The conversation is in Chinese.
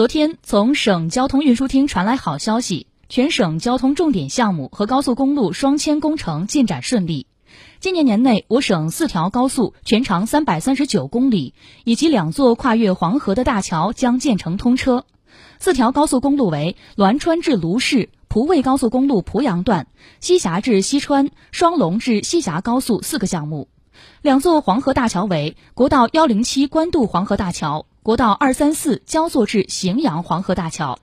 昨天，从省交通运输厅传来好消息，全省交通重点项目和高速公路双千工程进展顺利。今年年内，我省四条高速全长三百三十九公里，以及两座跨越黄河的大桥将建成通车。四条高速公路为栾川至卢市、蒲渭高速公路蒲阳段、西峡至西川、双龙至西峡高速四个项目。两座黄河大桥为国道幺零七官渡黄河大桥。国道二三四焦作至荥阳黄河大桥。